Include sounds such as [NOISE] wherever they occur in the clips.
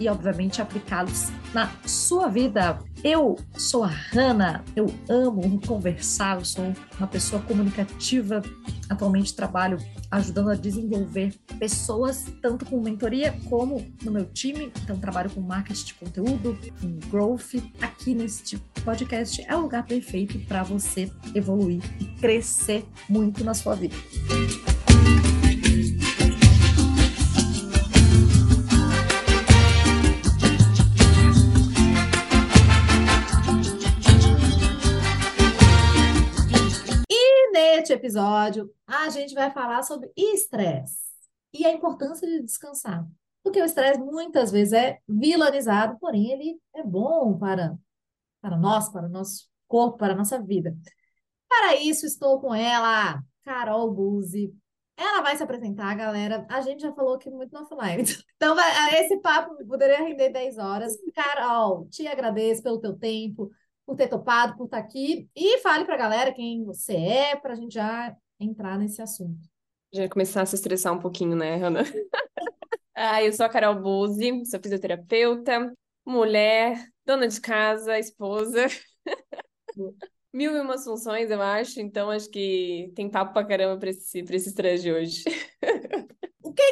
e, obviamente, aplicá-los na sua vida. Eu sou a Hanna, eu amo conversar, eu sou uma pessoa comunicativa. Atualmente trabalho ajudando a desenvolver pessoas, tanto com mentoria como no meu time. Então, trabalho com marketing de conteúdo, com growth. Aqui neste podcast é o lugar perfeito para você evoluir e crescer muito na sua vida. Neste episódio, a gente vai falar sobre estresse e a importância de descansar. Porque o estresse muitas vezes é vilanizado, porém ele é bom para, para nós, para o nosso corpo, para a nossa vida. Para isso, estou com ela, Carol Buzzi. Ela vai se apresentar, galera. A gente já falou aqui muito no offline. [LAUGHS] Então, esse papo poderia render 10 horas. Carol, te agradeço pelo teu tempo, por ter topado, por estar aqui. E fale para a galera quem você é, para a gente já entrar nesse assunto. Já começar a se estressar um pouquinho, né, Ana? [LAUGHS] ah, eu sou a Carol Buzzi, sou fisioterapeuta, mulher, dona de casa, esposa. [LAUGHS] Mil e umas funções, eu acho, então acho que tem papo pra caramba pra esse, pra esse de hoje. [LAUGHS]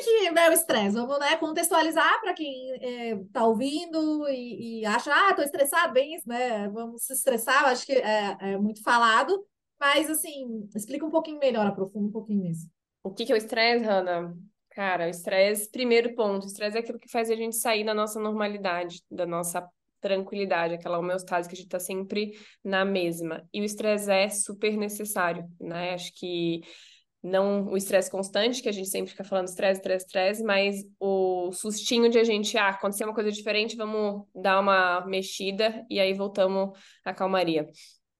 o que, é o estresse? Vamos né, contextualizar para quem está é, ouvindo e, e, acha, ah, estou estressado, bem né? Vamos se estressar, acho que é, é, muito falado, mas assim, explica um pouquinho melhor, aprofunda um pouquinho nisso. O que, que é o estresse, Hanna? Cara, o estresse, primeiro ponto, o estresse é aquilo que faz a gente sair da nossa normalidade, da nossa tranquilidade, aquela homeostase que a gente está sempre na mesma. E o estresse é super necessário, né? Acho que não o estresse constante, que a gente sempre fica falando estresse, estresse, estresse, mas o sustinho de a gente, ah, acontecer uma coisa diferente, vamos dar uma mexida e aí voltamos à calmaria.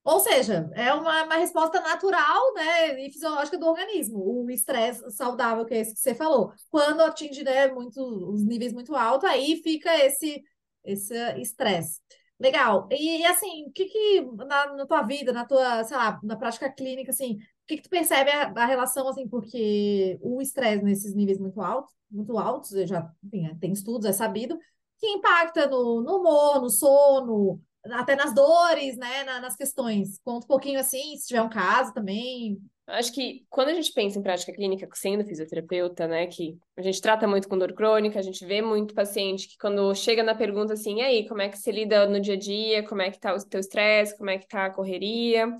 Ou seja, é uma, uma resposta natural né, e fisiológica do organismo, o estresse saudável, que é esse que você falou. Quando atinge né, muito, os níveis muito altos, aí fica esse esse estresse. Legal. E, assim, o que que na, na, tua vida, na tua, sei lá, na prática clínica, assim, que, que tu percebe a, a, relação, assim, porque o estresse nesses níveis muito altos, muito altos, já enfim, é, tem estudos, é sabido, que impacta no, no humor, no sono, até nas dores, né, na, nas questões. Conta um pouquinho assim, se tiver um caso também. Acho que quando a gente pensa em prática clínica, sendo fisioterapeuta, né, que a gente trata muito com dor crônica, a gente vê muito paciente que quando chega na pergunta assim, e aí, como é que você lida no dia a dia, como é que tá o teu estresse, como é que tá a correria,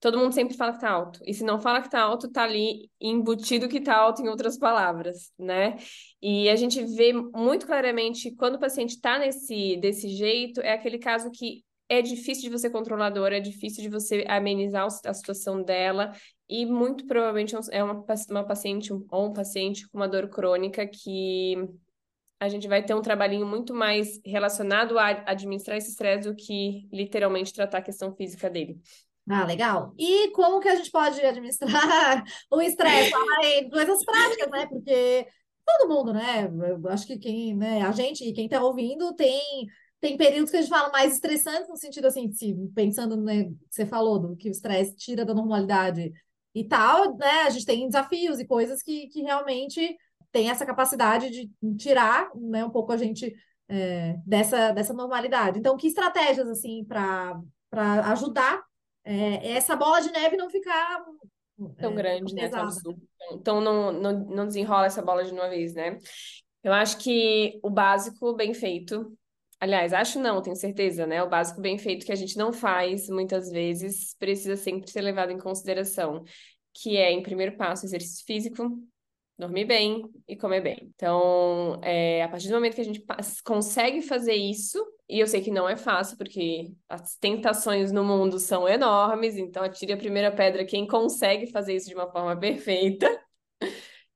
todo mundo sempre fala que tá alto. E se não fala que tá alto, tá ali embutido que tá alto em outras palavras, né? E a gente vê muito claramente quando o paciente tá nesse desse jeito, é aquele caso que é difícil de você controlar a dor, é difícil de você amenizar a situação dela, e muito provavelmente é uma, uma paciente ou um paciente com uma dor crônica que a gente vai ter um trabalhinho muito mais relacionado a administrar esse estresse do que literalmente tratar a questão física dele. Ah, legal. E como que a gente pode administrar [LAUGHS] o estresse? coisas práticas, né? Porque todo mundo, né? Eu acho que quem, né, a gente e quem está ouvindo tem tem períodos que a gente fala mais estressantes, no sentido assim, se, pensando né, você falou, do que o estresse tira da normalidade e tal, né? A gente tem desafios e coisas que, que realmente tem essa capacidade de tirar né, um pouco a gente é, dessa, dessa normalidade. Então, que estratégias, assim, para ajudar é, essa bola de neve não ficar tão é, grande, né? Tão, então não, não, não desenrola essa bola de uma vez, né? Eu acho que o básico bem feito, aliás, acho não, tenho certeza, né? O básico bem feito que a gente não faz muitas vezes precisa sempre ser levado em consideração, que é, em primeiro passo, exercício físico, dormir bem e comer bem. Então, é, a partir do momento que a gente consegue fazer isso, e eu sei que não é fácil, porque as tentações no mundo são enormes, então atire a primeira pedra quem consegue fazer isso de uma forma [LAUGHS] perfeita,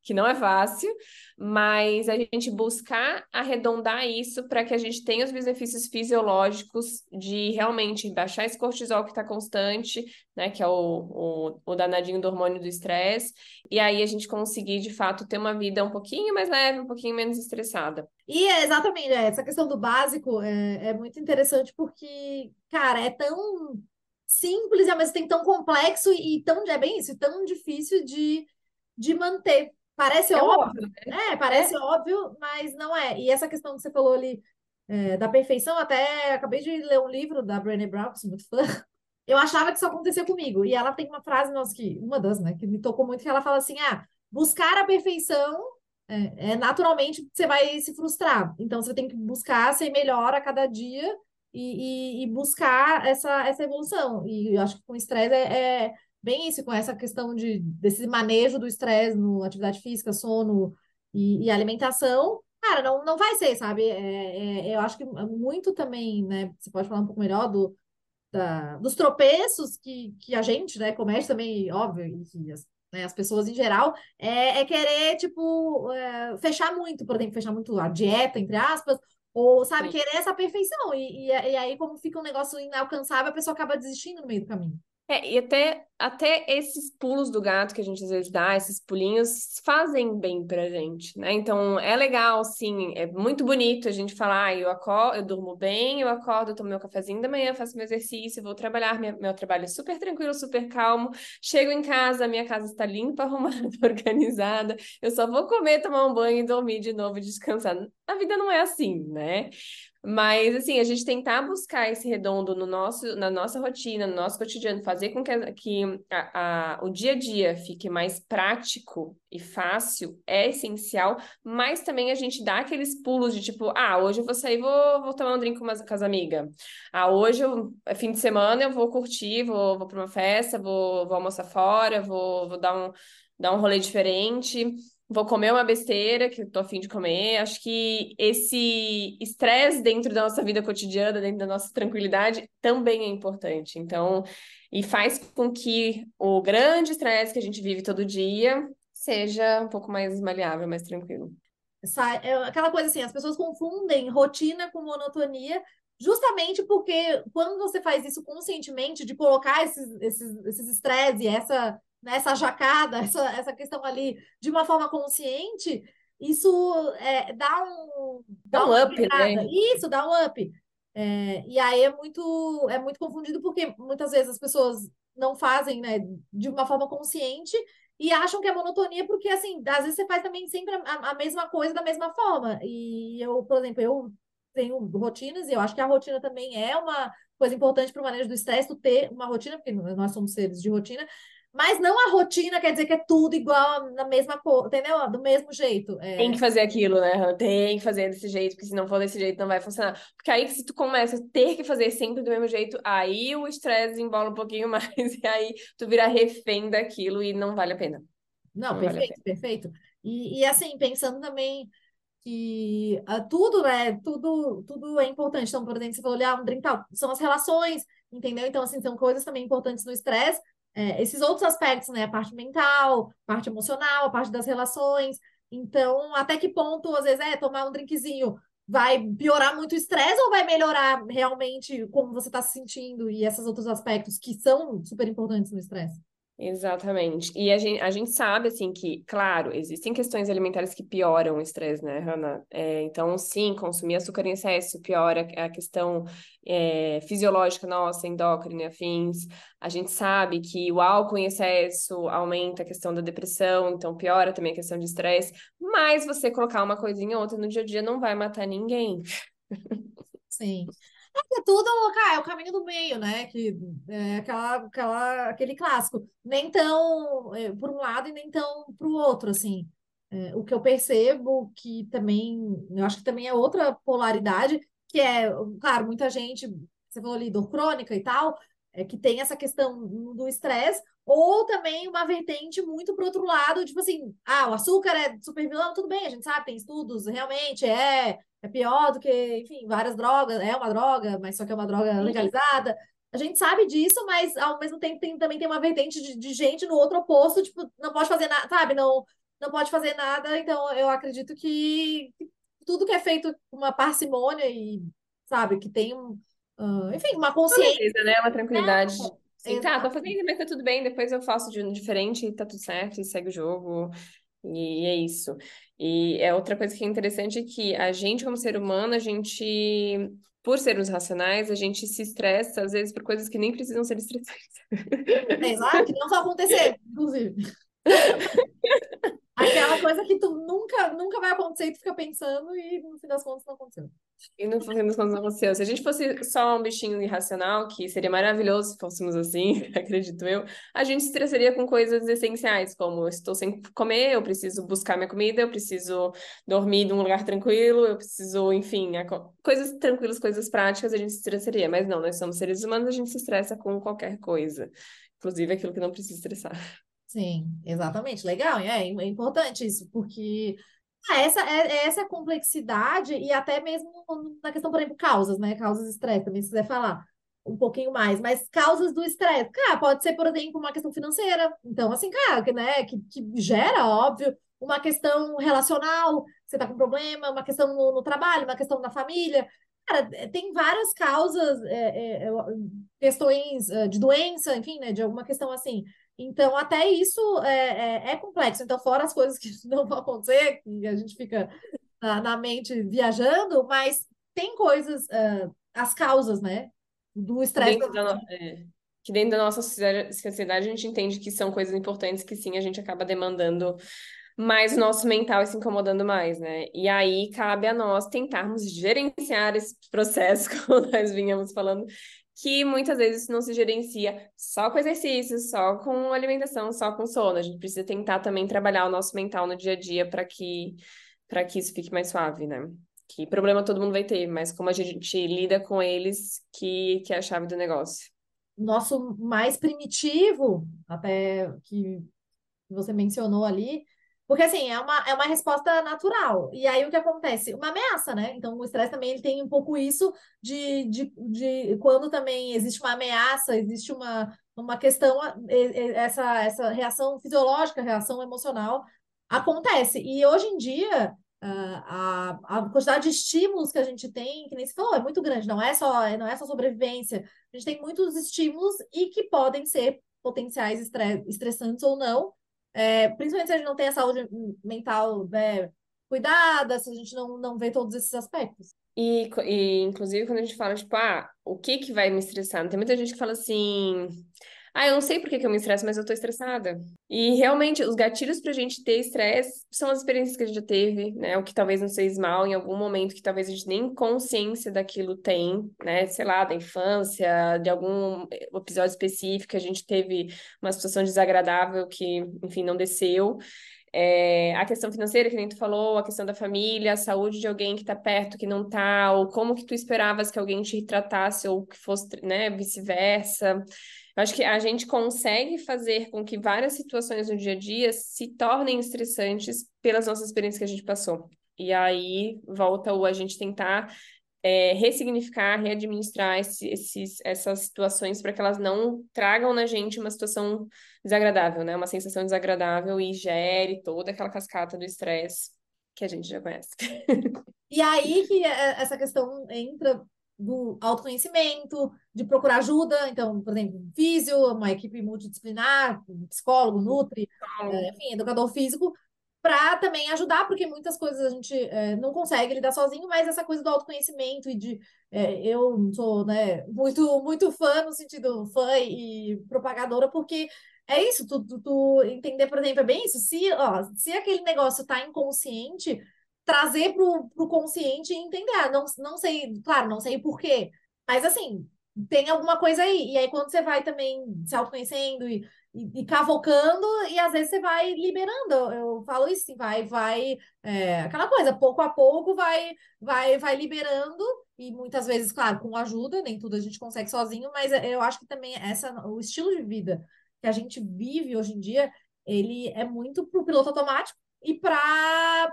que não é fácil, mas a gente buscar arredondar isso para que a gente tenha os benefícios fisiológicos de realmente baixar esse cortisol que está constante, né, que é o, o, o danadinho do hormônio do estresse, e aí a gente conseguir, de fato, ter uma vida um pouquinho mais leve, um pouquinho menos estressada. E é exatamente, é, essa questão do básico é, é muito interessante porque, cara, é tão simples mesmo tempo tão complexo e tão, é bem isso, tão difícil de, de manter. Parece é óbvio, né? É, parece é. óbvio, mas não é. E essa questão que você falou ali é, da perfeição, até acabei de ler um livro da Brené Brown, que sou muito fã. [LAUGHS] Eu achava que isso acontecia comigo. E ela tem uma frase, nossa, que, uma das, né, que me tocou muito, que ela fala assim: ah, buscar a perfeição é, é naturalmente você vai se frustrar. Então você tem que buscar ser melhor a cada dia e, e, e buscar essa, essa evolução. E eu acho que com estresse é, é bem isso, com essa questão de, desse manejo do estresse no atividade física, sono e, e, alimentação, cara, não, não vai ser, sabe? É, é, eu acho que muito também, né? Você pode falar um pouco melhor do, da, dos tropeços que, que a gente, né, comete também, óbvio, e as, né, as pessoas em geral, é, é querer, tipo, é, fechar muito, por exemplo, fechar muito a dieta, entre aspas, ou, sabe, Sim. querer essa perfeição. E, e, e aí, como fica um negócio inalcançável, a pessoa acaba desistindo no meio do caminho. É, e até, até esses pulos do gato que a gente às vezes dá, esses pulinhos, fazem bem pra gente, né? Então, é legal, sim, é muito bonito a gente falar, ah, eu acordo, eu durmo bem, eu acordo, eu tomo meu cafezinho da manhã, faço meu exercício, vou trabalhar, meu, meu trabalho é super tranquilo, super calmo, chego em casa, minha casa está limpa, [LAUGHS] arrumada, organizada, eu só vou comer, tomar um banho e dormir de novo, descansar. A vida não é assim, né? Mas, assim, a gente tentar buscar esse redondo no nosso, na nossa rotina, no nosso cotidiano, fazer com que, que a, a, o dia a dia fique mais prático e fácil é essencial, mas também a gente dá aqueles pulos de tipo, ah, hoje eu vou sair, vou, vou tomar um drink com, uma, com as amigas. Ah, hoje eu, é fim de semana, eu vou curtir, vou, vou para uma festa, vou, vou almoçar fora, vou, vou dar um, dar um rolê diferente vou comer uma besteira que eu tô afim de comer. Acho que esse estresse dentro da nossa vida cotidiana, dentro da nossa tranquilidade, também é importante. Então, e faz com que o grande estresse que a gente vive todo dia seja um pouco mais maleável, mais tranquilo. É aquela coisa assim, as pessoas confundem rotina com monotonia, justamente porque quando você faz isso conscientemente, de colocar esses esses esses estresse e essa né, essa jacada, [LAUGHS] essa, essa questão ali de uma forma consciente, isso é, dá um dá, um up, né? Isso, dá um up. É, e aí é muito é muito confundido porque muitas vezes as pessoas não fazem, né, de uma forma consciente e acham que é monotonia porque assim, às vezes você faz também sempre a, a mesma coisa da mesma forma. E eu, por exemplo, eu tenho rotinas e eu acho que a rotina também é uma coisa importante para o manejo do estresse, ter uma rotina, porque nós somos seres de rotina, mas não a rotina quer dizer que é tudo igual na mesma cor, entendeu? Do mesmo jeito. É... Tem que fazer aquilo, né? Tem que fazer desse jeito, porque se não for desse jeito não vai funcionar. Porque aí se tu começa a ter que fazer sempre do mesmo jeito, aí o estresse embola um pouquinho [LAUGHS] mais e aí tu vira refém daquilo e não vale a pena. Não, não perfeito, vale perfeito. E, e assim, pensando também que uh, tudo, né? Tudo, tudo é importante. Então, por exemplo, você falou, ah, um drink tal, são as relações, entendeu? Então, assim, são coisas também importantes no estresse, é, esses outros aspectos, né? A parte mental, a parte emocional, a parte das relações. Então, até que ponto, às vezes, é tomar um drinkzinho vai piorar muito o estresse ou vai melhorar realmente como você está se sentindo e esses outros aspectos que são super importantes no estresse? Exatamente. E a gente, a gente sabe, assim, que, claro, existem questões alimentares que pioram o estresse, né, Hannah? É, então, sim, consumir açúcar em excesso piora a questão é, fisiológica nossa, endócrina e afins. A gente sabe que o álcool em excesso aumenta a questão da depressão, então piora também a questão de estresse. Mas você colocar uma coisinha ou outra no dia a dia não vai matar ninguém. Sim. É tudo, cara, é o caminho do meio, né? Que é aquela, aquela, aquele clássico. Nem tão é, por um lado e nem tão para o outro, assim. É, o que eu percebo que também, eu acho que também é outra polaridade, que é, claro, muita gente, você falou ali, dor crônica e tal, é, que tem essa questão do estresse, ou também uma vertente muito para outro lado, tipo assim, ah, o açúcar é super vilão, tudo bem, a gente sabe, tem estudos, realmente é é pior do que, enfim, várias drogas, é uma droga, mas só que é uma droga legalizada. A gente sabe disso, mas ao mesmo tempo tem, também tem uma vertente de, de gente no outro oposto, tipo, não pode fazer nada, sabe? Não, não pode fazer nada, então eu acredito que tudo que é feito com uma parcimônia e, sabe, que tem um, uh, enfim, uma consciência. Beleza, né? Uma tranquilidade. É, Sim, tá, tô fazendo, mas tá tudo bem, depois eu faço de um diferente e tá tudo certo, e segue o jogo. E é isso. E é outra coisa que é interessante é que a gente, como ser humano, a gente, por sermos racionais, a gente se estressa, às vezes, por coisas que nem precisam ser estressantes. Exato, que não vão acontecer, inclusive. [LAUGHS] Aquela coisa que tu nunca, nunca vai acontecer e tu fica pensando e no fim das contas não aconteceu. E no fim das contas não aconteceu. Se a gente fosse só um bichinho irracional, que seria maravilhoso se fôssemos assim, [LAUGHS] acredito eu, a gente se estressaria com coisas essenciais, como estou sem comer, eu preciso buscar minha comida, eu preciso dormir num lugar tranquilo, eu preciso, enfim, coisas tranquilas, coisas práticas, a gente se estressaria. Mas não, nós somos seres humanos, a gente se estressa com qualquer coisa. Inclusive aquilo que não precisa estressar. Sim, exatamente. Legal, é, é importante isso, porque ah, essa é, é essa complexidade e até mesmo na questão, por exemplo, causas, né? Causas de estresse, também se quiser falar um pouquinho mais, mas causas do estresse, cara, pode ser, por exemplo, uma questão financeira. Então, assim, cara, que, né, que, que gera, óbvio, uma questão relacional, você tá com problema, uma questão no, no trabalho, uma questão na família. Cara, tem várias causas, é, é, questões de doença, enfim, né, de alguma questão assim. Então, até isso é, é, é, complexo. Então, fora as coisas que [LAUGHS] não vão acontecer, que a gente fica na, na mente viajando, mas tem coisas, uh, as causas, né? Do estresse. É, que dentro da nossa sociedade a gente entende que são coisas importantes que sim, a gente acaba demandando mais o nosso mental e se incomodando mais, né? E aí cabe a nós tentarmos gerenciar esse processo, [LAUGHS] como nós vinhamos falando, que muitas vezes não se gerencia só com exercício, só com alimentação, só com sono. A gente precisa tentar também trabalhar o nosso mental no dia a dia para que para que isso fique mais suave, né? Que problema todo mundo vai ter, mas como a gente lida com eles que, que é a chave do negócio. Nosso mais primitivo, até que você mencionou ali, porque, assim, é uma, é uma resposta natural. E aí, o que acontece? Uma ameaça, né? Então, o estresse também ele tem um pouco isso de, de, de quando também existe uma ameaça, existe uma, uma questão, essa, essa reação fisiológica, reação emocional, acontece. E hoje em dia, a, a quantidade de estímulos que a gente tem, que nem se falou, é muito grande. Não é só, não é só sobrevivência. A gente tem muitos estímulos e que podem ser potenciais estressantes ou não é, principalmente se a gente não tem a saúde mental né, cuidada, se a gente não, não vê todos esses aspectos. E, e, inclusive, quando a gente fala, tipo, ah, o que que vai me estressar? Tem muita gente que fala assim, ah, eu não sei por que, que eu me estresso, mas eu tô estressada. E realmente, os gatilhos pra gente ter estresse são as experiências que a gente já teve, né? O que talvez não seja mal em algum momento que talvez a gente nem consciência daquilo tem, né? Sei lá, da infância, de algum episódio específico a gente teve uma situação desagradável que, enfim, não desceu. É, a questão financeira, que nem tu falou, a questão da família, a saúde de alguém que está perto, que não está, ou como que tu esperavas que alguém te tratasse, ou que fosse, né, vice-versa. Eu acho que a gente consegue fazer com que várias situações no dia a dia se tornem estressantes pelas nossas experiências que a gente passou. E aí volta o a gente tentar é, ressignificar, readministrar esse, esses, essas situações para que elas não tragam na gente uma situação desagradável, né? Uma sensação desagradável e gere toda aquela cascata do estresse que a gente já conhece. [LAUGHS] E aí que é, essa questão entra do autoconhecimento, de procurar ajuda, então, por exemplo, físio, uma equipe multidisciplinar, psicólogo, nutri, é, enfim, educador físico, para também ajudar, porque muitas coisas a gente é, não consegue lidar sozinho, mas essa coisa do autoconhecimento e de é, eu sou né, muito, muito fã no sentido fã e propagadora, porque é isso, tu, tu, tu entender, por exemplo, é bem isso, se, ó, se aquele negócio está inconsciente, trazer para o consciente e entender. Ah, não, não sei, claro, não sei porquê, mas assim, tem alguma coisa aí. E aí, quando você vai também se autoconhecendo e, e, e cavocando, e às vezes você vai liberando. Eu, eu falo isso, assim, vai, vai, é, aquela coisa, pouco a pouco vai, vai, vai liberando, e muitas vezes, claro, com ajuda, nem tudo a gente consegue sozinho, mas eu acho que também essa, o estilo de vida que a gente vive hoje em dia, ele é muito pro piloto automático e para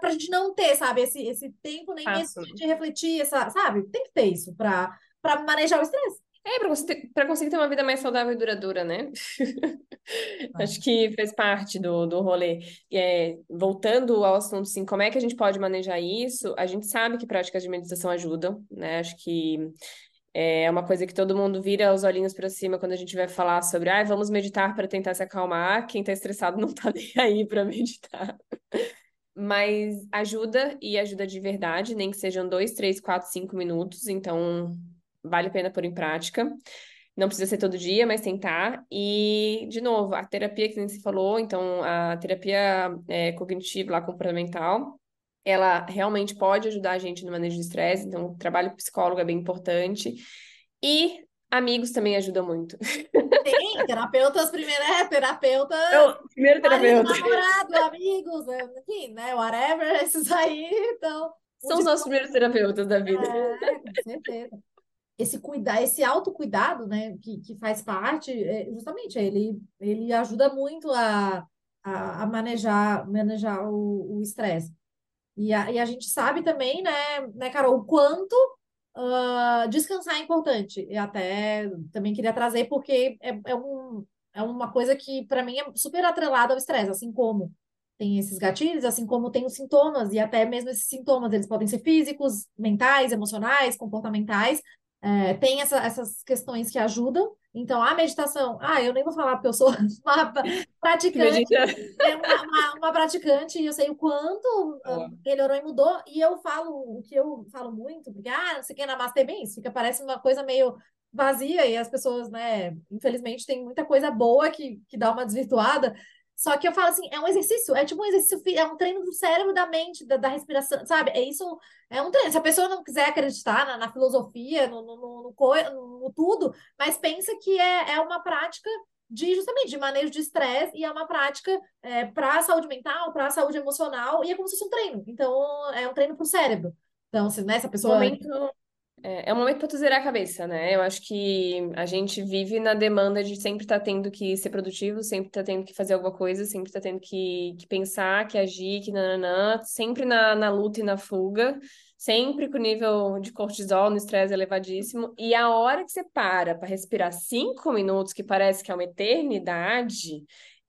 a gente não ter, sabe, esse, esse tempo nem esse de refletir, essa, sabe? Tem que ter isso para manejar o estresse. É, para conseguir, pra conseguir ter uma vida mais saudável e duradoura, né? [LAUGHS] Acho que faz parte do, do rolê. É, voltando ao assunto, assim, como é que a gente pode manejar isso? A gente sabe que práticas de meditação ajudam, né? Acho que é uma coisa que todo mundo vira os olhinhos para cima quando a gente vai falar sobre, ah, vamos meditar para tentar se acalmar. Quem está estressado não está [LAUGHS] nem aí para meditar. Mas ajuda e ajuda de verdade, nem que sejam dois, três, quatro, cinco minutos. Então, vale a pena pôr em prática. Não precisa ser todo dia, mas tentar. E, de novo, a terapia que você falou, então, a terapia é, cognitiva, lá, comportamental, ela realmente pode ajudar a gente no manejo de estresse, então o trabalho psicólogo é bem importante. E amigos também ajudam muito. Tem, terapeutas primeiro, é, terapeuta. Eu, primeiro terapeuta. namorado, amigos, é, enfim, né, whatever, [LAUGHS] esses aí, então... São os nossos primeiros terapeutas da vida. É, com certeza. Esse cuidar, esse autocuidado, né, que, que faz parte, é, justamente, ele, ele ajuda muito a, a, a manejar, manejar o estresse. E a, e a gente sabe também, né, né, Carol, o quanto uh, descansar é importante. E até também queria trazer, porque é, é, um, é uma coisa que, para mim, é super atrelada ao estresse, assim como tem esses gatilhos, assim como tem os sintomas, e até mesmo esses sintomas, eles podem ser físicos, mentais, emocionais, comportamentais, é, tem essa, essas questões que ajudam. Então, a meditação, ah, eu nem vou falar porque eu sou [LAUGHS] uma praticante, é uma, uma, uma, praticante e eu sei o quanto [LAUGHS] ah, melhorou e mudou. E eu falo o que eu falo muito, porque, ah, não sei o que, namastê bem isso, fica, parece uma coisa meio vazia e as pessoas, né, infelizmente, tem muita coisa boa que, que dá uma desvirtuada. Só que eu falo assim, é um exercício, é tipo um exercício, é um treino do cérebro, da mente, da, da respiração, sabe? É isso, é um treino. Se a pessoa não quiser acreditar na, na filosofia, no, no, no, no, no tudo, mas pensa que é, é uma prática de justamente de manejo de estresse e é uma prática é, para a saúde mental, para a saúde emocional, e é como se fosse um treino. Então, é um treino para o cérebro. Então, se né, essa pessoa. Momento, é, é um momento para tu zerar a cabeça, né? Eu acho que a gente vive na demanda de sempre estar tá tendo que ser produtivo, sempre estar tá tendo que fazer alguma coisa, sempre estar tá tendo que, que pensar, que agir, que nananã, sempre na, na luta e na fuga, sempre com nível de cortisol no estresse elevadíssimo. E a hora que você para para respirar cinco minutos, que parece que é uma eternidade,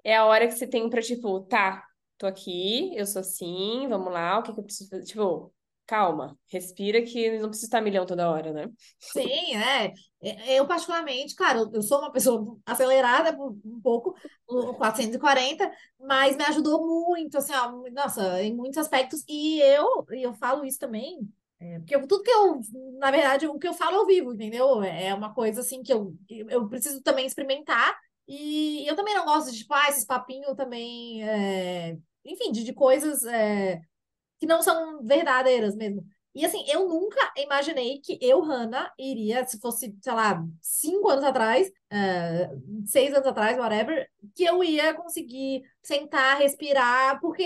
é a hora que você tem para, tipo, tá, tô aqui, eu sou assim, vamos lá, o que, que eu preciso fazer? Tipo, calma, respira que não precisa estar milhão toda hora, né? Sim, é. é. Eu, particularmente, claro, eu sou uma pessoa acelerada um pouco, 440, mas me ajudou muito, assim, ó, nossa, em muitos aspectos, e eu, eu falo isso também, é, porque tudo que eu, na verdade, o que eu falo ao vivo, entendeu? É uma coisa, assim, que eu, eu preciso também experimentar, e eu também não gosto de, tipo, ah, esses papinhos também, é, enfim, de, de coisas... É, que não são verdadeiras mesmo. E assim, eu nunca imaginei que eu, Hannah, iria, se fosse, sei lá, cinco anos atrás, uh, seis anos atrás, whatever, que eu ia conseguir sentar, respirar, porque,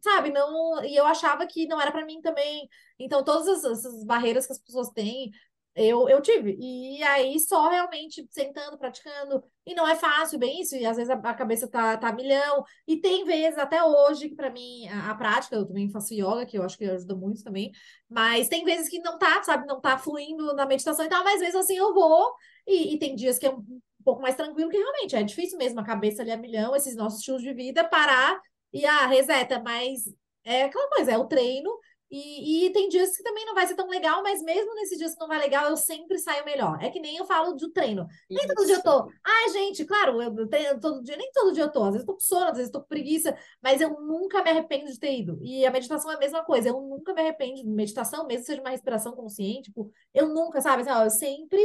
sabe, não. E eu achava que não era para mim também. Então, todas essas barreiras que as pessoas têm, eu, eu tive. E aí, só realmente sentando, praticando. E não é fácil, bem isso. E às vezes a, a cabeça tá, tá milhão. E tem vezes, até hoje, que para mim, a, a, prática, eu também faço yoga, que eu acho que ajuda muito também. Mas tem vezes que não tá, sabe? Não tá fluindo na meditação e tal. Mas vezes assim eu vou. E, e tem dias que é um, um pouco mais tranquilo, que realmente é difícil mesmo. A cabeça ali a milhão, esses nossos estilos de vida, parar e, ah, reseta. Mas é aquela coisa, é o treino e, e, tem dias que também não vai ser tão legal, mas mesmo nesses dias que não vai legal, eu sempre saio melhor. É que nem eu falo do treino. Nem Isso. todo dia eu tô. Ai, gente, claro, eu treino todo dia, nem todo dia eu tô. Às vezes eu tô com sono, às vezes eu tô com preguiça, mas eu nunca me arrependo de ter ido. E a meditação é a mesma coisa. Eu nunca me arrependo de meditação, mesmo que seja uma respiração consciente. Tipo, eu nunca, sabe? Assim, ó, eu sempre.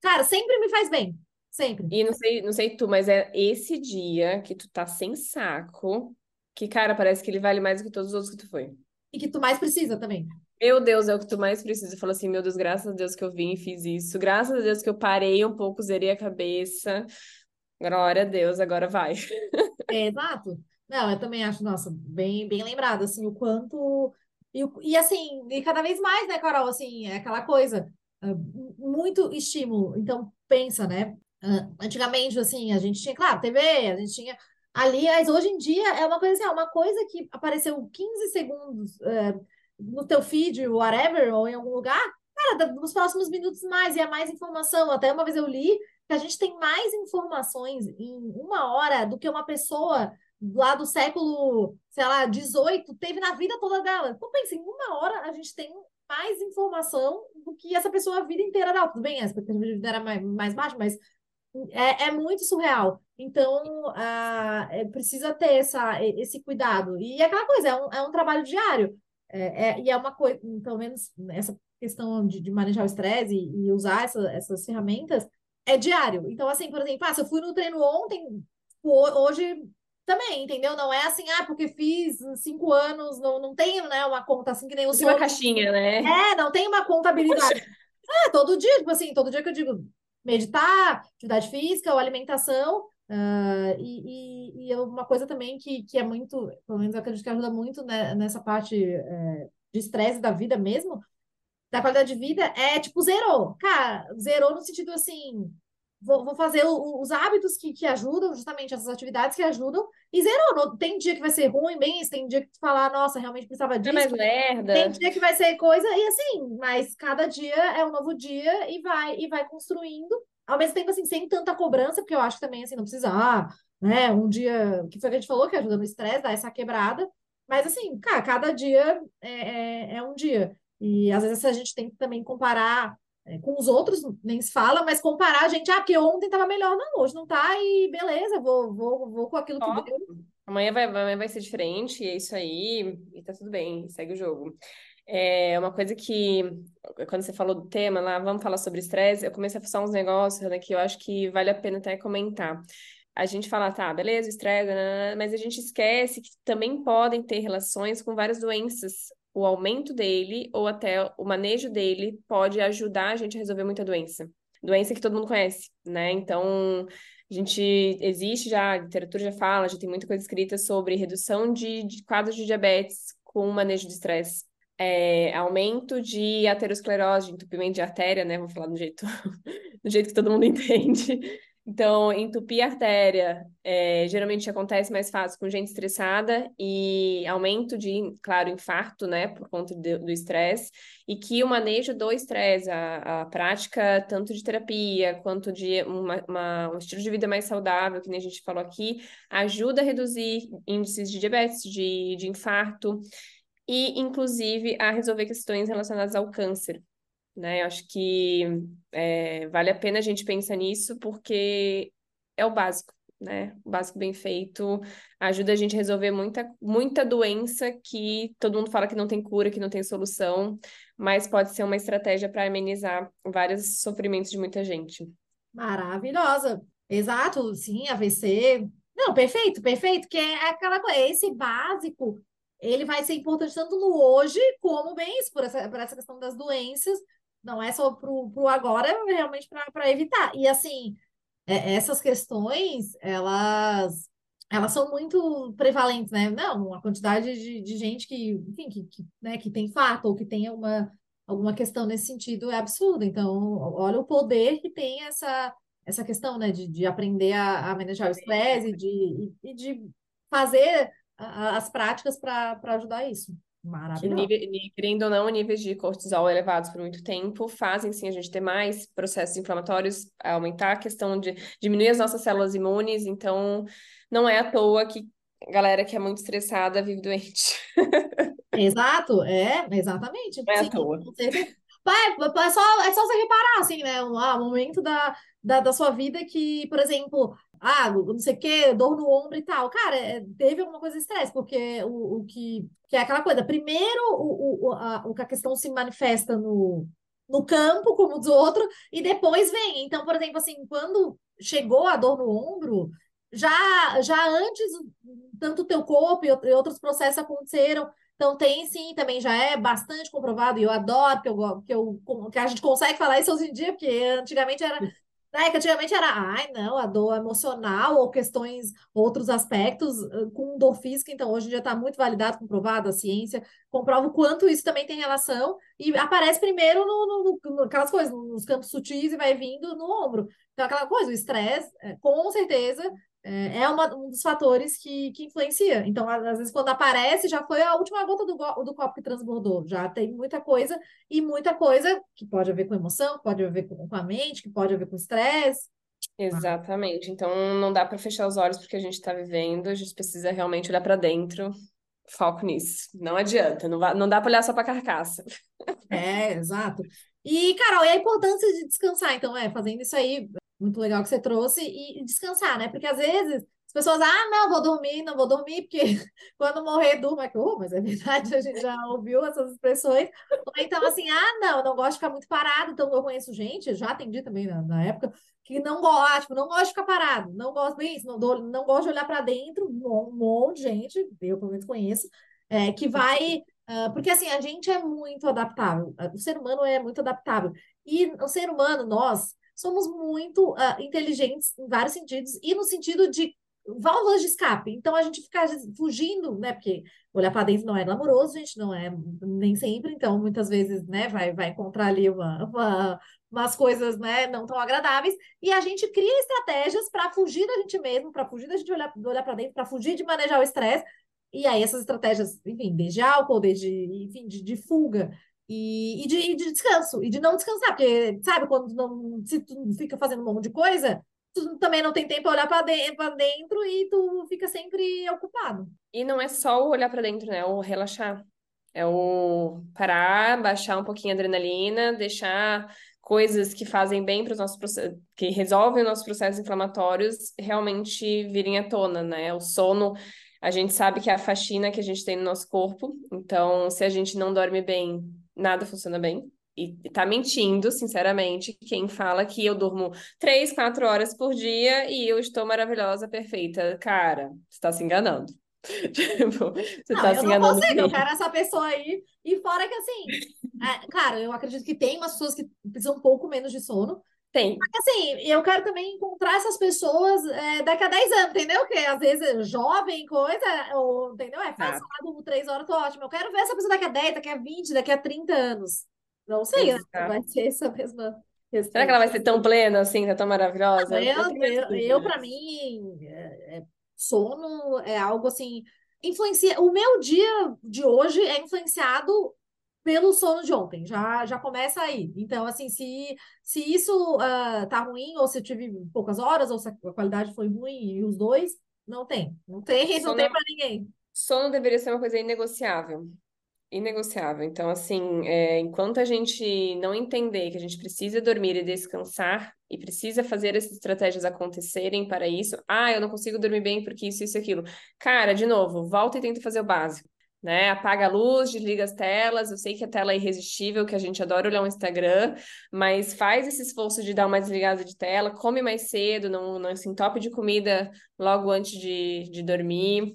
Cara, sempre me faz bem. Sempre. E não sei, não sei tu, mas é esse dia que tu tá sem saco, que, cara, parece que ele vale mais do que todos os outros que tu foi e que tu mais precisa também. Meu Deus, é o que tu mais precisa. Eu falo assim, meu Deus, graças a Deus que eu vim e fiz isso. Graças a Deus que eu parei um pouco, zerei a cabeça. Glória a Deus, agora vai. [LAUGHS] É, exato. Não, eu também acho, nossa, bem, bem lembrado, assim, o quanto... E, e assim, e cada vez mais, né, Carol, assim, é aquela coisa, ah, muito estímulo. Então, pensa, né? Ah, antigamente, assim, a gente tinha, claro, TV, a gente tinha Aliás, hoje em dia é uma coisa assim, é uma coisa que apareceu 15 segundos é, no teu feed, whatever, ou em algum lugar, cara, nos próximos minutos mais, e é mais informação. Até uma vez eu li que a gente tem mais informações em uma hora do que uma pessoa lá do século, sei lá, 18 teve na vida toda dela. Então, pensa, em uma hora a gente tem mais informação do que essa pessoa a vida inteira dela. Tudo bem, a expectativa de vida era mais, mais baixa, mas é, é muito surreal. Então, uh, precisa ter essa, esse cuidado. E é aquela coisa, é um, é um trabalho diário. É, é, e é uma coisa, pelo menos essa questão de, de manejar o estresse e, e usar essa, essas ferramentas é diário. Então, assim, por exemplo, ah, se eu fui no treino ontem, hoje também, entendeu? Não é assim, ah, porque fiz cinco anos, não, não tenho, né, uma conta assim que nem o senhor. Uma caixinha, né? É, não tem uma contabilidade. É, todo dia, tipo assim, todo dia que eu digo meditar, atividade física ou alimentação, uh, e, e, e, uma coisa também que, que é muito, pelo menos eu acredito que ajuda muito né, nessa parte é, de estresse da vida mesmo, da qualidade de vida, é tipo zerou. Cara, zerou no sentido assim, vou, vou fazer o, os hábitos que, que ajudam, justamente essas atividades que ajudam, e zerou. tem dia que vai ser ruim, bem tem dia que tu falar, nossa, realmente precisava disso. É mais merda. Tem dia que vai ser coisa, e assim, mas cada dia é um novo dia e vai, e vai construindo. Ao mesmo tempo, assim, sem tanta cobrança, porque eu acho que também, assim, não precisa, ah, né, um dia, que foi o que a gente falou, que ajuda no estresse, dá essa quebrada. Mas, assim, cara, cada dia é, é, é um dia. E às vezes a gente tem que também comparar é, com os outros, nem se fala, mas comparar a gente, ah, porque ontem estava melhor, não, hoje não tá, e beleza, vou, vou, vou com aquilo que deu. Amanhã vai, amanhã vai ser diferente, é isso aí, e tá tudo bem, segue o jogo. É uma coisa que, quando você falou do tema lá, vamos falar sobre estresse, eu comecei a fazer uns negócios, né, que eu acho que vale a pena até comentar. A gente fala, tá, beleza, estresse, mas a gente esquece que também podem ter relações com várias doenças o aumento dele ou até o manejo dele pode ajudar a gente a resolver muita doença. Doença que todo mundo conhece, né? Então, a gente existe já, a literatura já fala, já tem muita coisa escrita sobre redução de, de quadros de diabetes com manejo de estresse. É, aumento de aterosclerose, de entupimento de artéria, né? Vou falar do jeito, [LAUGHS] do jeito que todo mundo [LAUGHS] entende. Então, entupir a artéria é, geralmente acontece mais fácil com gente estressada e aumento de, claro, infarto, né, por conta do estresse, e que o manejo do estresse, a, a, prática tanto de terapia quanto de uma, uma, um estilo de vida mais saudável, que nem a gente falou aqui, ajuda a reduzir índices de diabetes, de, de infarto e, inclusive, a resolver questões relacionadas ao câncer né? Eu acho que é, vale a pena a gente pensar nisso porque é o básico, né? O básico bem feito ajuda a gente a resolver muita, muita doença que todo mundo fala que não tem cura, que não tem solução, mas pode ser uma estratégia para amenizar vários sofrimentos de muita gente. Maravilhosa. Exato, sim, AVC. Não, perfeito, perfeito, que é aquela coisa, esse básico, ele vai ser importante tanto no hoje como bem isso, por essa, por essa questão das doenças, não é só pro, pro agora, é realmente para evitar. E assim, é, essas questões, elas elas são muito prevalentes, né? Não, a quantidade de, de gente que, enfim, que, que, né, que tem fato ou que tem alguma, alguma questão nesse sentido é absurda. Então, olha o poder que tem essa, essa questão, né, de, de aprender a, a manejar o estresse e de, e, de fazer as práticas para ajudar isso. Maravilhoso. Que, querendo ou não, níveis de cortisol elevados por muito tempo fazem sim a gente ter mais processos inflamatórios, aumentar a questão de diminuir as nossas células imunes, então não é à toa que a galera que é muito estressada vive doente. [LAUGHS] Exato, é, exatamente. Não é à toa. É, é, só, é só você reparar, assim, né? Um, ah, momento da, da, da sua vida que, por exemplo, ah, não sei o quê, dor no ombro e tal. Cara, é, teve alguma coisa de estresse, porque o, o que, que é aquela coisa, primeiro o, o, a, o que a questão se manifesta no, no campo, como dos outros, e depois vem. Então, por exemplo, assim, quando chegou a dor no ombro, já, já antes, tanto o teu corpo e outros processos aconteceram. Então, tem sim, também já é bastante comprovado, e eu adoro que, eu, que, eu, que a gente consegue falar isso hoje em dia, porque antigamente era né, que antigamente era, ai, não, a dor emocional ou questões, outros aspectos com dor física, então hoje em dia está muito validado, comprovado, a ciência comprova o quanto isso também tem relação e aparece primeiro no, no, no aquelas coisas, nos campos sutis e vai vindo no ombro. Então, aquela coisa, o estresse, é, com certeza, é, é uma, um dos fatores que, que influencia. Então, às vezes, quando aparece, já foi a última gota do, do copo que transbordou. Já tem muita coisa, e muita coisa que pode haver com emoção, que pode haver com, com a mente, que pode haver com estresse. Exatamente. Então, não dá para fechar os olhos porque a gente está vivendo, a gente precisa realmente olhar para dentro. Foco nisso. Não adianta, não, vai, não dá para olhar só para carcaça. É, exato. E, Carol, e a importância de descansar? Então, é, fazendo isso aí, muito legal que você trouxe, e descansar, né? Porque às vezes as pessoas, ah, não, vou dormir, não vou dormir, porque [LAUGHS] quando morrer, durma. Oh, mas é verdade, a gente já ouviu essas expressões. Então, assim, ah, não, não gosto de ficar muito parado. Então, eu conheço gente, já atendi também na, na época, que não gosta, tipo, não gosta de ficar parado, não gosta bem isso, não, não gosta de olhar para dentro, um monte de gente, eu pelo menos conheço, é, que vai. Uh, porque assim, a gente é muito adaptável, o ser humano é muito adaptável. E o ser humano, nós, somos muito uh, inteligentes em vários sentidos, e no sentido de válvulas de escape. Então a gente fica fugindo, né? Porque olhar para dentro não é glamouroso, gente, não é nem sempre. Então muitas vezes, né, vai, vai encontrar ali uma, uma, umas coisas, né, não tão agradáveis. E a gente cria estratégias para fugir da gente mesmo, para fugir da gente olhar, olhar para dentro, para fugir de manejar o estresse. E aí essas estratégias, enfim, desde álcool, desde, enfim, de, de fuga, e, e, de, e, de, descanso, e de não descansar, porque, sabe, quando não, se tu fica fazendo um monte de coisa, tu também não tem tempo para olhar para dentro, dentro e tu fica sempre ocupado. E não é só o olhar para dentro, né? É o relaxar. É o parar, baixar um pouquinho a adrenalina, deixar coisas que fazem bem para os nossos processos, que resolvem os nossos processos inflamatórios realmente virem à tona, né? O sono, a gente sabe que é a faxina que a gente tem no nosso corpo, então se a gente não dorme bem, nada funciona bem. E tá mentindo, sinceramente, quem fala que eu durmo três, quatro horas por dia e eu estou maravilhosa, perfeita. Cara, você tá se enganando. [LAUGHS] tipo, você não, tá se enganando. Eu não consigo, eu quero essa pessoa aí. E fora que assim, é, claro, eu acredito que tem umas pessoas que precisam um pouco menos de sono. Tem. Assim, eu quero também encontrar essas pessoas é, daqui a 10 anos, entendeu? Que às vezes é jovem, coisa, ou, entendeu? É fácil, ah. durmo 3 horas, tô ótimo. Eu quero ver essa pessoa daqui a 10, daqui a 20, daqui a 30 anos. Não sei, né? vai ser essa mesma. Questão. Será que ela vai ser tão plena assim, tão maravilhosa? Eu, eu, eu, eu para mim, é, é, sono é algo assim. Influencia. O meu dia de hoje é influenciado pelo sono de ontem, já, já começa aí. Então, assim, se, se isso uh, tá ruim, ou se eu tive poucas horas, ou se a qualidade foi ruim, e os dois, não tem. Não tem, [LAUGHS] sono, não tem para ninguém. Sono deveria ser uma coisa inegociável. Inegociável. Então, assim, é, enquanto a gente não entender que a gente precisa dormir e descansar e precisa fazer essas estratégias acontecerem para isso, ah, eu não consigo dormir bem porque isso, isso, aquilo. Cara, de novo, volta e tenta fazer o básico. Né? Apaga a luz, desliga as telas. Eu sei que a tela é irresistível, que a gente adora olhar o Instagram, mas faz esse esforço de dar uma desligada de tela, come mais cedo, não, não se entope de comida logo antes de, de dormir.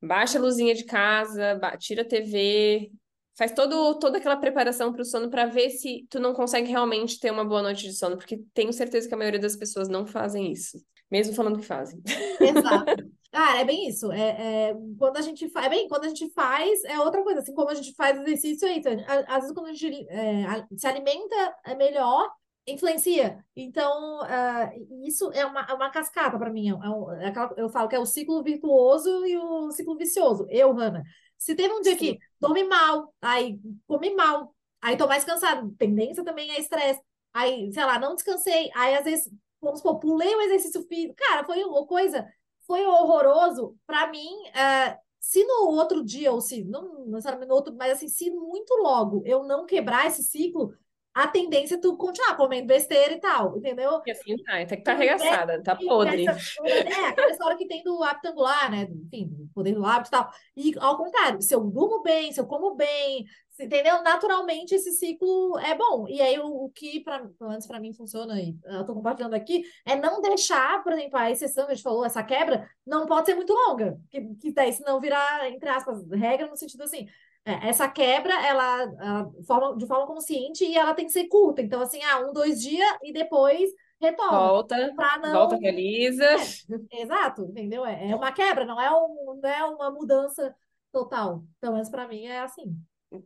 Baixa a luzinha de casa, tira a TV, faz todo, toda aquela preparação para o sono para ver se tu não consegue realmente ter uma boa noite de sono, porque tenho certeza que a maioria das pessoas não fazem isso, mesmo falando que fazem. Exato. Cara, é bem isso. É, é, quando a gente faz, é bem, quando a gente faz, é outra coisa. Assim como a gente faz exercício, é isso. Às vezes, quando a gente é, se alimenta é melhor, influencia. Então, uh, isso é uma, é uma cascata para mim. É um, é aquela, eu falo que é o ciclo virtuoso e o ciclo vicioso. Eu, Hanna. Se teve um dia Sim. que dorme mal, aí come mal, aí tô mais cansado, tendência também é estresse. Aí, sei lá, não descansei. Aí, às vezes, vamos supor, pulei o exercício físico. Cara, foi uma coisa, foi horroroso. Para mim, uh, se no outro dia, ou se, não necessariamente no outro, mas assim, se muito logo eu não quebrar esse ciclo, a tendência é tu continuar comendo besteira e tal, entendeu? E assim tá, tem que estar tá arregaçada, tá podre. Essa, é, aquela história que tem do hábito angular, né? Enfim, do poder do hábito e tal. E ao contrário, se eu durmo bem, se eu como bem, entendeu? Naturalmente esse ciclo é bom. E aí o, o que, pra, pelo menos para mim, funciona, e eu tô compartilhando aqui, é não deixar, por exemplo, a exceção que a gente falou, essa quebra, não pode ser muito longa. Que, que daí, senão virar, entre aspas, regra no sentido assim é, essa quebra, ela, ela forma, de forma consciente e ela tem que ser curta. Então, assim, ah, um, dois dias e depois retorna. Volta, não... volta, realiza. É, exato, entendeu? É, é uma quebra, não é, um, não é uma mudança total. Então, mas para mim é assim.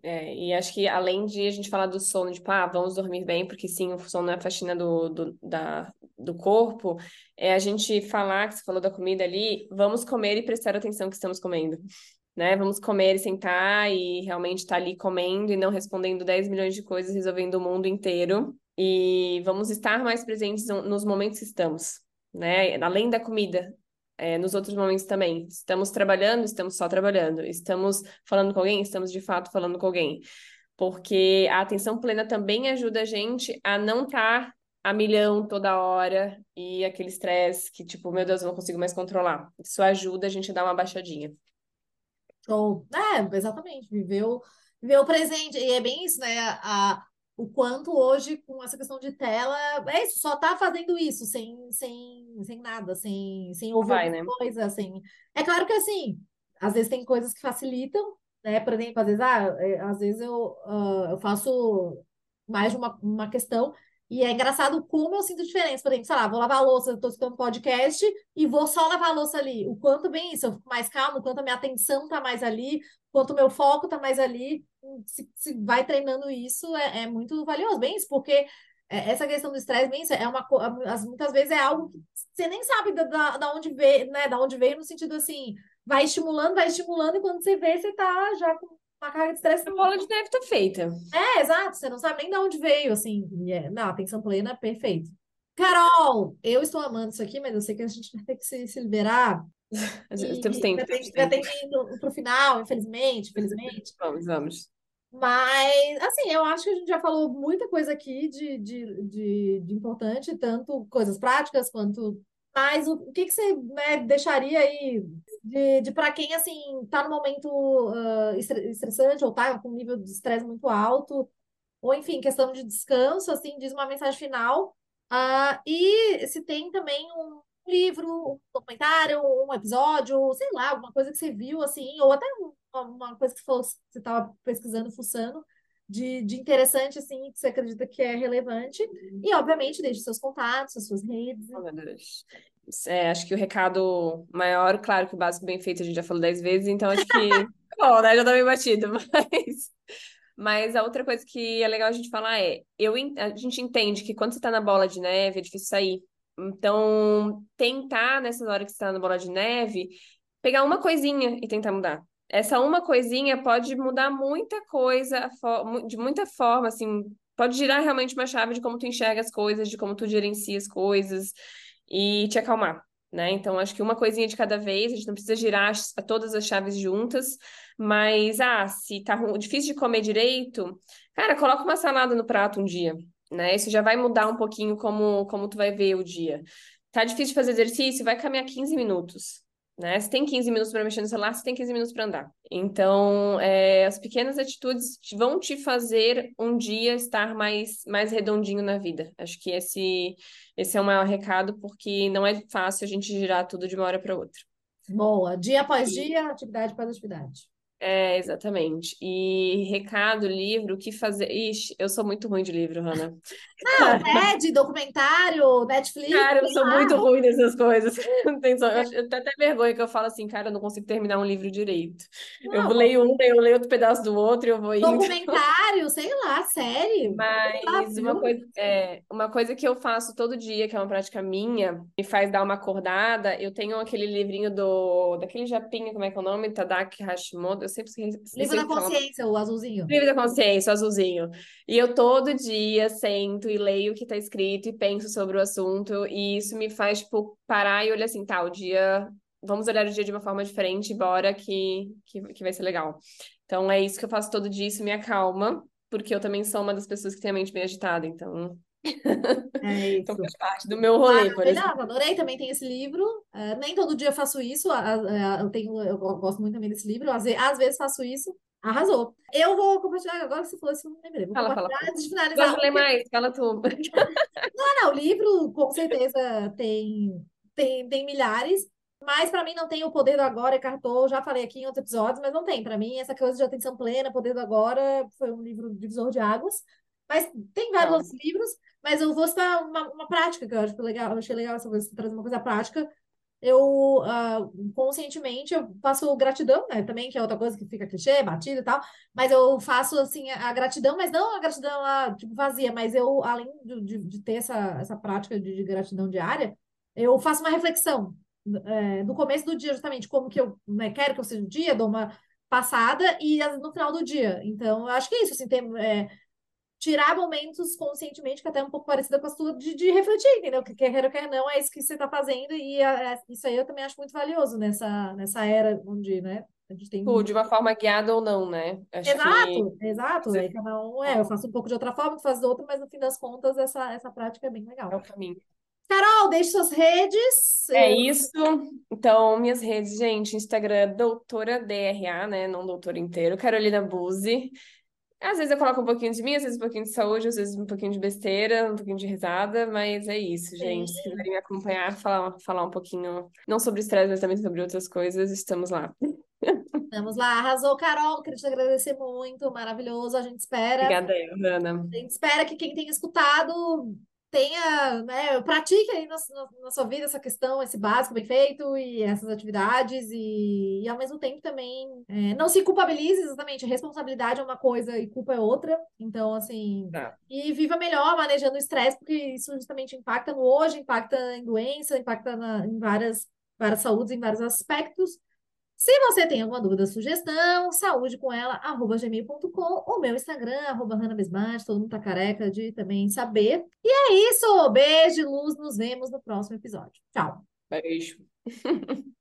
É, e acho que além de a gente falar do sono, tipo, ah, vamos dormir bem, porque sim, o sono é a faxina do, do, da, do corpo, é a gente falar, que você falou da comida ali, vamos comer e prestar atenção que estamos comendo. Né? Vamos comer e sentar e realmente estar tá ali comendo e não respondendo 10 milhões de coisas, resolvendo o mundo inteiro. E vamos estar mais presentes nos momentos que estamos, né? Além da comida, é, nos outros momentos também. Estamos trabalhando, estamos só trabalhando. Estamos falando com alguém, estamos de fato falando com alguém. Porque a atenção plena também ajuda a gente a não estar tá a milhão toda hora e aquele estresse que, tipo, meu Deus, eu não consigo mais controlar. Isso ajuda a gente a dar uma baixadinha. Show. É, exatamente. Viveu, viveu o presente. E é bem isso, né? A, o quanto hoje, com essa questão de tela, é isso, só tá fazendo isso, sem, sem, sem nada, sem, sem ouvir Vai, né? coisa, sem... É claro que, assim, às vezes tem coisas que facilitam, né? Por exemplo, às vezes, ah, é, às vezes eu, uh, eu faço mais de uma, uma questão e é engraçado como eu sinto diferença. Por exemplo, sei lá, vou lavar a louça, eu tô escutando podcast e vou só lavar a louça ali. O quanto bem isso, eu fico mais calmo, o quanto a minha atenção tá mais ali, o quanto o meu foco tá mais ali. Se, se vai treinando isso, é, é, muito valioso. Bem isso, porque é, essa questão do estresse, bem isso, é uma muitas vezes é algo que você nem sabe da, da onde veio, né? Da onde veio, no sentido assim, vai estimulando, vai estimulando, e quando você vê, você tá já com uma carga de estresse. A bola de neve tá feita. É, exato. Você não sabe nem de onde veio, assim. É, não, atenção plena, perfeito. Carol, eu estou amando isso aqui, mas eu sei que a gente vai ter que se, se liberar. [LAUGHS] Temos tempo. Vai ter, vai ter que ir para o final, infelizmente, infelizmente. [LAUGHS] Vamos, vamos. Mas, assim, eu acho que a gente já falou muita coisa aqui de, de, de, de importante, tanto coisas práticas quanto. Mas o, que, que você né, deixaria aí de, de para quem assim tá no momento uh, estressante ou tá com um nível de estresse muito alto, ou enfim, questão de descanso, assim, diz uma mensagem final. Uh, e se tem também um livro, um documentário, um episódio, sei lá, alguma coisa que você viu, assim, ou até uma, uma coisa que você falou, você estava pesquisando, fuçando, de, de interessante, assim, que você acredita que é relevante. E, obviamente, deixe seus contatos, as suas redes. Oh, meu Deus. É, acho que o recado maior, claro que o básico bem feito a gente já falou dez vezes, então acho que. [LAUGHS] Bom, né? Já tá bem batido, [LAUGHS] mas. Mas a outra coisa que é legal a gente falar é: eu, a gente entende que quando você tá na bola de neve é difícil sair. Então, tentar, nessas horas que você tá na bola de neve, pegar uma coisinha e tentar mudar. Essa uma coisinha pode mudar muita coisa, de muita forma, assim, pode girar realmente uma chave de como tu enxerga as coisas, de como tu gerencia as coisas e te acalmar. Né? Então, acho que uma coisinha de cada vez, a gente não precisa girar todas as chaves juntas, mas, ah, se tá difícil de comer direito, cara, coloca uma salada no prato um dia, né? Isso já vai mudar um pouquinho como, como tu vai ver o dia. Tá difícil de fazer exercício, vai caminhar 15 minutos né? Se tem 15 minutos para mexer no celular, você tem 15 minutos para andar. Então, é, as pequenas atitudes vão te fazer um dia estar mais, mais redondinho na vida. Acho que esse, esse é o maior recado, porque não é fácil a gente girar tudo de uma hora para outra. Boa. Dia após dia, atividade após atividade. É, exatamente. E recado, livro, o que fazer. Ixi, eu sou muito ruim de livro, Hanna. Não, TED, documentário, Netflix. Cara, eu sou lá. muito ruim nessas coisas. [LAUGHS] [LAUGHS] Eu tenho até vergonha que eu falo assim, cara, eu não consigo terminar um livro direito. Não, eu leio um, eu leio outro pedaço do outro e eu vou indo. Documentário, sei lá, série. [LAUGHS] Mas uma coisa, é, uma coisa que eu faço todo dia, que é uma prática minha, me faz dar uma acordada, eu tenho aquele livrinho do daquele japinha, como é que é o nome? Tadaki Hashimoto sempre esqueço. Livro da consciência, o azulzinho. Livro da consciência, o azulzinho. E eu todo dia sento e leio o que está escrito e penso sobre o assunto, e isso me faz, tipo, parar e olhar assim, tá, o dia. Vamos olhar o dia de uma forma diferente, bora que, que, que vai ser legal. Então é isso que eu faço todo dia, isso me acalma, porque eu também sou uma das pessoas que tem a mente bem agitada, então [LAUGHS] é [LAUGHS] então faz parte do meu rolê, ah, por exemplo. Adorei, também tem esse livro. Uh, nem todo dia faço isso. Uh, eu tenho, eu gosto muito também desse livro. Às vezes, às vezes faço isso. Arrasou. Eu vou compartilhar, agora que você falou isso, eu não lembrei. Vou fala, compartilhar fala. antes de finalizar. Gosto ler mais, fala tu. [LAUGHS] não, não, o livro com certeza tem, tem, tem milhares, mas para mim não tem o poder do agora, Cartou, já falei aqui em outros episódios, mas não tem. Para mim, essa coisa de atenção plena, poder do agora, foi um livro divisor de águas. Mas tem vários outros livros, mas eu vou citar uma, uma prática que eu acho legal, eu achei legal essa coisa, trazer uma coisa prática. eu uh, conscientemente eu faço gratidão, né? Também, que é outra coisa que fica clichê, batida e tal, mas eu faço assim a gratidão, mas não a gratidão lá, tipo, vazia, mas eu, além de, de, de ter essa, essa prática de, de, gratidão diária, eu faço uma reflexão é, no começo do dia, justamente, como que eu né, quero que eu seja o dia, dou uma passada e no final do dia. Então, eu acho que é isso, assim, tem, é, tirar momentos conscientemente, que até é um pouco parecida com a sua, de, de refletir, entendeu? Que quer ou quer não, é isso que você está fazendo, e a, a, isso aí eu também acho muito valioso nessa, nessa era onde, né? A gente tem... Pô, de uma forma guiada ou não, né? Acho exato, que... exato. Aí cada um, é, eu faço um pouco de outra forma, tu faz outra, mas no fim das contas, essa, essa prática é bem legal. É o caminho. Carol, deixe suas redes. É isso. Então, minhas redes, gente, Instagram, doutora DRA, né? Não doutora inteiro, Carolina Buzzi. Às vezes eu coloco um pouquinho de mim, às vezes um pouquinho de saúde, às vezes um pouquinho de besteira, um pouquinho de risada, mas é isso, gente. Se quiserem me acompanhar, falar, falar um pouquinho, não sobre estresse, mas também sobre outras coisas, estamos lá. [LAUGHS] Estamos lá, arrasou, Carol. Queria te agradecer muito, maravilhoso. A gente espera. Obrigada, Ana. A gente espera que quem tenha escutado tenha, né, pratique aí na, na, sua vida essa questão, esse básico bem feito e essas atividades e, e ao mesmo tempo também é, não se culpabilize exatamente, responsabilidade é uma coisa e culpa é outra, então assim, é. e viva melhor manejando o estresse, porque isso justamente impacta no hoje, impacta em doença, impacta na, em várias, várias saúdes, em vários aspectos, se você tem alguma dúvida, sugestão, saúde com ela, arroba gmail.com, o meu Instagram, arroba todo mundo tá careca de também saber. E é isso, beijo, luz, nos vemos no próximo episódio. Tchau. Beijo. [LAUGHS]